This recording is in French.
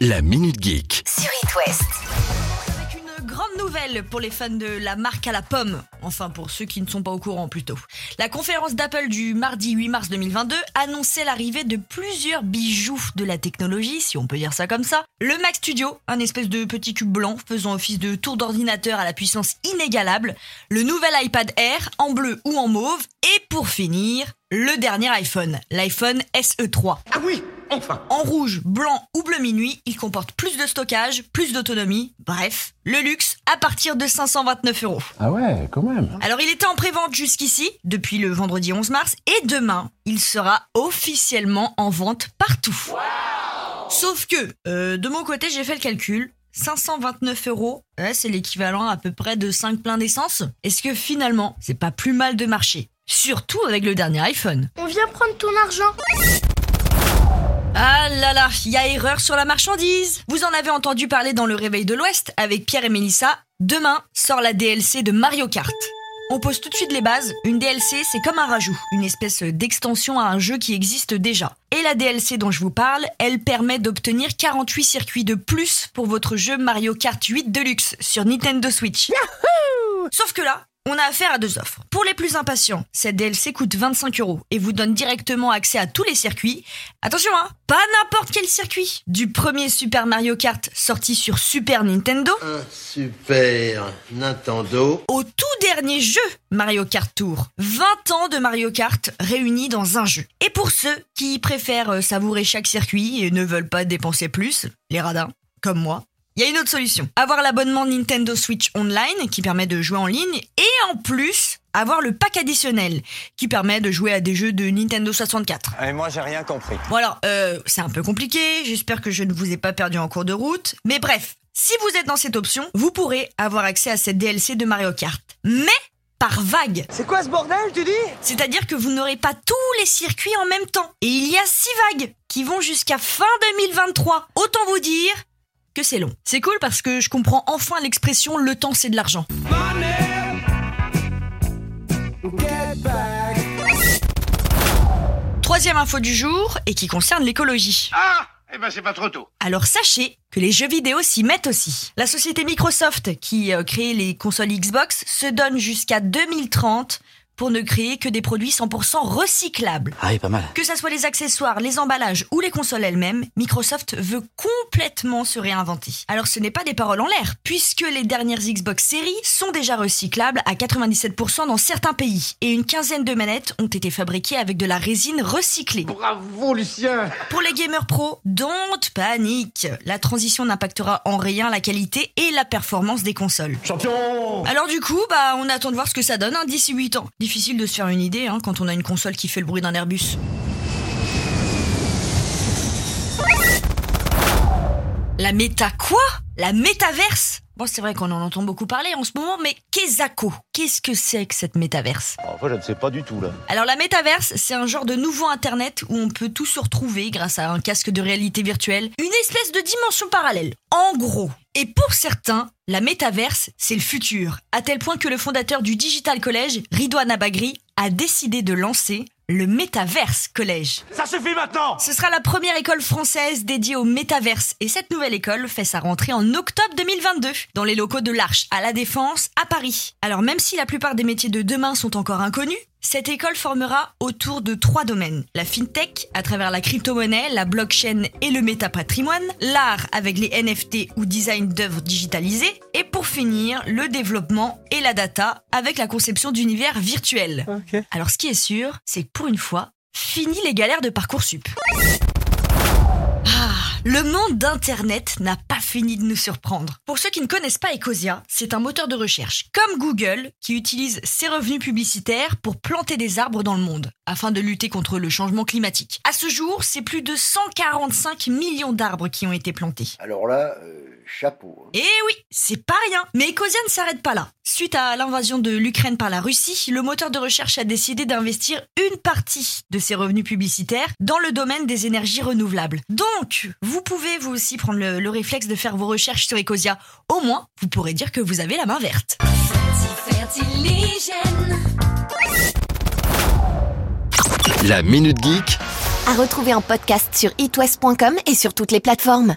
La Minute Geek. sur It West. Avec une grande nouvelle pour les fans de la marque à la pomme. Enfin, pour ceux qui ne sont pas au courant plutôt. La conférence d'Apple du mardi 8 mars 2022 annonçait l'arrivée de plusieurs bijoux de la technologie, si on peut dire ça comme ça. Le Mac Studio, un espèce de petit cube blanc faisant office de tour d'ordinateur à la puissance inégalable. Le nouvel iPad Air en bleu ou en mauve. Et pour finir, le dernier iPhone, l'iPhone SE3. Ah oui, enfin En rouge, blanc ou bleu minuit, il comporte plus de stockage, plus d'autonomie, bref, le luxe à partir de 529 euros. Ah ouais, quand même. Alors il était en prévente jusqu'ici, depuis le vendredi 11 mars, et demain, il sera officiellement en vente partout. Sauf que, euh, de mon côté, j'ai fait le calcul. 529 euros, ouais, c'est l'équivalent à peu près de 5 pleins d'essence. Est-ce que finalement, c'est pas plus mal de marcher Surtout avec le dernier iPhone. On vient prendre ton argent. Ah là là, il y a erreur sur la marchandise. Vous en avez entendu parler dans le Réveil de l'Ouest avec Pierre et Mélissa. Demain sort la DLC de Mario Kart. On pose tout de suite les bases. Une DLC, c'est comme un rajout, une espèce d'extension à un jeu qui existe déjà. Et la DLC dont je vous parle, elle permet d'obtenir 48 circuits de plus pour votre jeu Mario Kart 8 Deluxe sur Nintendo Switch. Sauf que là, on a affaire à deux offres. Pour les plus impatients, cette DLC coûte 25 euros et vous donne directement accès à tous les circuits. Attention, hein, pas n'importe quel circuit. Du premier Super Mario Kart sorti sur Super Nintendo Un super Nintendo. au tout dernier jeu Mario Kart Tour. 20 ans de Mario Kart réunis dans un jeu. Et pour ceux qui préfèrent euh, savourer chaque circuit et ne veulent pas dépenser plus, les radins, comme moi, il y a une autre solution. Avoir l'abonnement Nintendo Switch Online qui permet de jouer en ligne et en plus avoir le pack additionnel qui permet de jouer à des jeux de Nintendo 64. Et moi, j'ai rien compris. Bon alors, euh, c'est un peu compliqué, j'espère que je ne vous ai pas perdu en cours de route, mais bref, si vous êtes dans cette option, vous pourrez avoir accès à cette DLC de Mario Kart. Mais par vague. C'est quoi ce bordel, tu dis? C'est-à-dire que vous n'aurez pas tous les circuits en même temps. Et il y a six vagues qui vont jusqu'à fin 2023. Autant vous dire que c'est long. C'est cool parce que je comprends enfin l'expression le temps c'est de l'argent. Troisième info du jour et qui concerne l'écologie. Ah Eh ben c'est pas trop tôt. Alors sachez que les jeux vidéo s'y mettent aussi. La société Microsoft, qui euh, crée les consoles Xbox, se donne jusqu'à 2030 pour ne créer que des produits 100% recyclables. Ah oui, pas mal. Que ça soit les accessoires, les emballages ou les consoles elles-mêmes, Microsoft veut complètement se réinventer. Alors ce n'est pas des paroles en l'air, puisque les dernières Xbox séries sont déjà recyclables à 97% dans certains pays, et une quinzaine de manettes ont été fabriquées avec de la résine recyclée. Bravo Lucien Pour les gamers pro, don't panique. La transition n'impactera en rien la qualité et la performance des consoles. Champion Alors du coup, bah on attend de voir ce que ça donne hein, d'ici 8 ans. Difficile de se faire une idée hein, quand on a une console qui fait le bruit d'un Airbus. La méta quoi? La métaverse? Bon, c'est vrai qu'on en entend beaucoup parler en ce moment, mais qu'est-ce Qu'est-ce que c'est que cette métaverse? Enfin, je ne sais pas du tout, là. alors la métaverse, c'est un genre de nouveau internet où on peut tout se retrouver grâce à un casque de réalité virtuelle, une espèce de dimension parallèle. En gros. Et pour certains, la métaverse, c'est le futur, à tel point que le fondateur du Digital College, Ridwan Abagri, a décidé de lancer le Métaverse Collège. Ça suffit maintenant Ce sera la première école française dédiée au métaverse et cette nouvelle école fait sa rentrée en octobre 2022 dans les locaux de l'Arche à la Défense à Paris. Alors même si la plupart des métiers de demain sont encore inconnus, cette école formera autour de trois domaines. La fintech, à travers la crypto-monnaie, la blockchain et le métapatrimoine, l'art avec les NFT ou design d'œuvres digitalisées, et pour finir, le développement et la data avec la conception d'univers virtuels. Alors ce qui est sûr, c'est que pour une fois, fini les galères de Parcoursup. Le monde d'Internet n'a pas fini de nous surprendre. Pour ceux qui ne connaissent pas Ecosia, c'est un moteur de recherche, comme Google, qui utilise ses revenus publicitaires pour planter des arbres dans le monde, afin de lutter contre le changement climatique. À ce jour, c'est plus de 145 millions d'arbres qui ont été plantés. Alors là, euh, chapeau. hein. Eh oui, c'est pas rien. Mais Ecosia ne s'arrête pas là. Suite à l'invasion de l'Ukraine par la Russie, le moteur de recherche a décidé d'investir une partie de ses revenus publicitaires dans le domaine des énergies renouvelables. Donc, vous pouvez vous aussi prendre le, le réflexe de faire vos recherches sur Ecosia. Au moins, vous pourrez dire que vous avez la main verte. La Minute Geek À retrouver en podcast sur itwest.com et sur toutes les plateformes.